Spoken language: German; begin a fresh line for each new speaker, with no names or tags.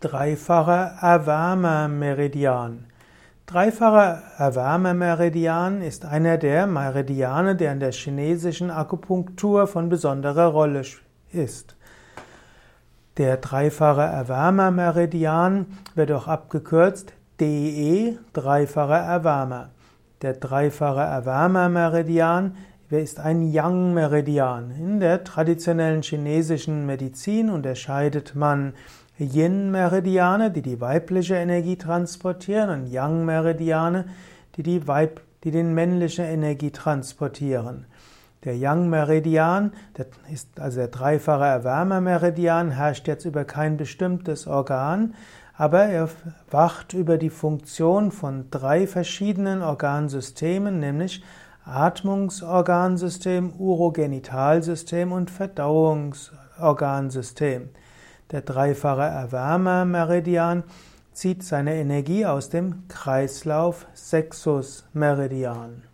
Dreifacher Erwärmermeridian. Dreifacher Erwärmermeridian ist einer der Meridiane, der in der chinesischen Akupunktur von besonderer Rolle ist. Der dreifache Erwärmermeridian wird auch abgekürzt DE, dreifacher Erwärmer. Der dreifache Erwärmermeridian ist ein Yang-Meridian. In der traditionellen chinesischen Medizin unterscheidet man Yin-Meridiane, die die weibliche Energie transportieren, und Yang-Meridiane, die, die, Weib die den männliche Energie transportieren. Der Yang-Meridian, ist also der dreifache Erwärmer-Meridian, herrscht jetzt über kein bestimmtes Organ, aber er wacht über die Funktion von drei verschiedenen Organsystemen, nämlich Atmungsorgansystem, Urogenitalsystem und Verdauungsorgansystem. Der dreifache Erwärmermeridian zieht seine Energie aus dem Kreislauf Sexus Meridian.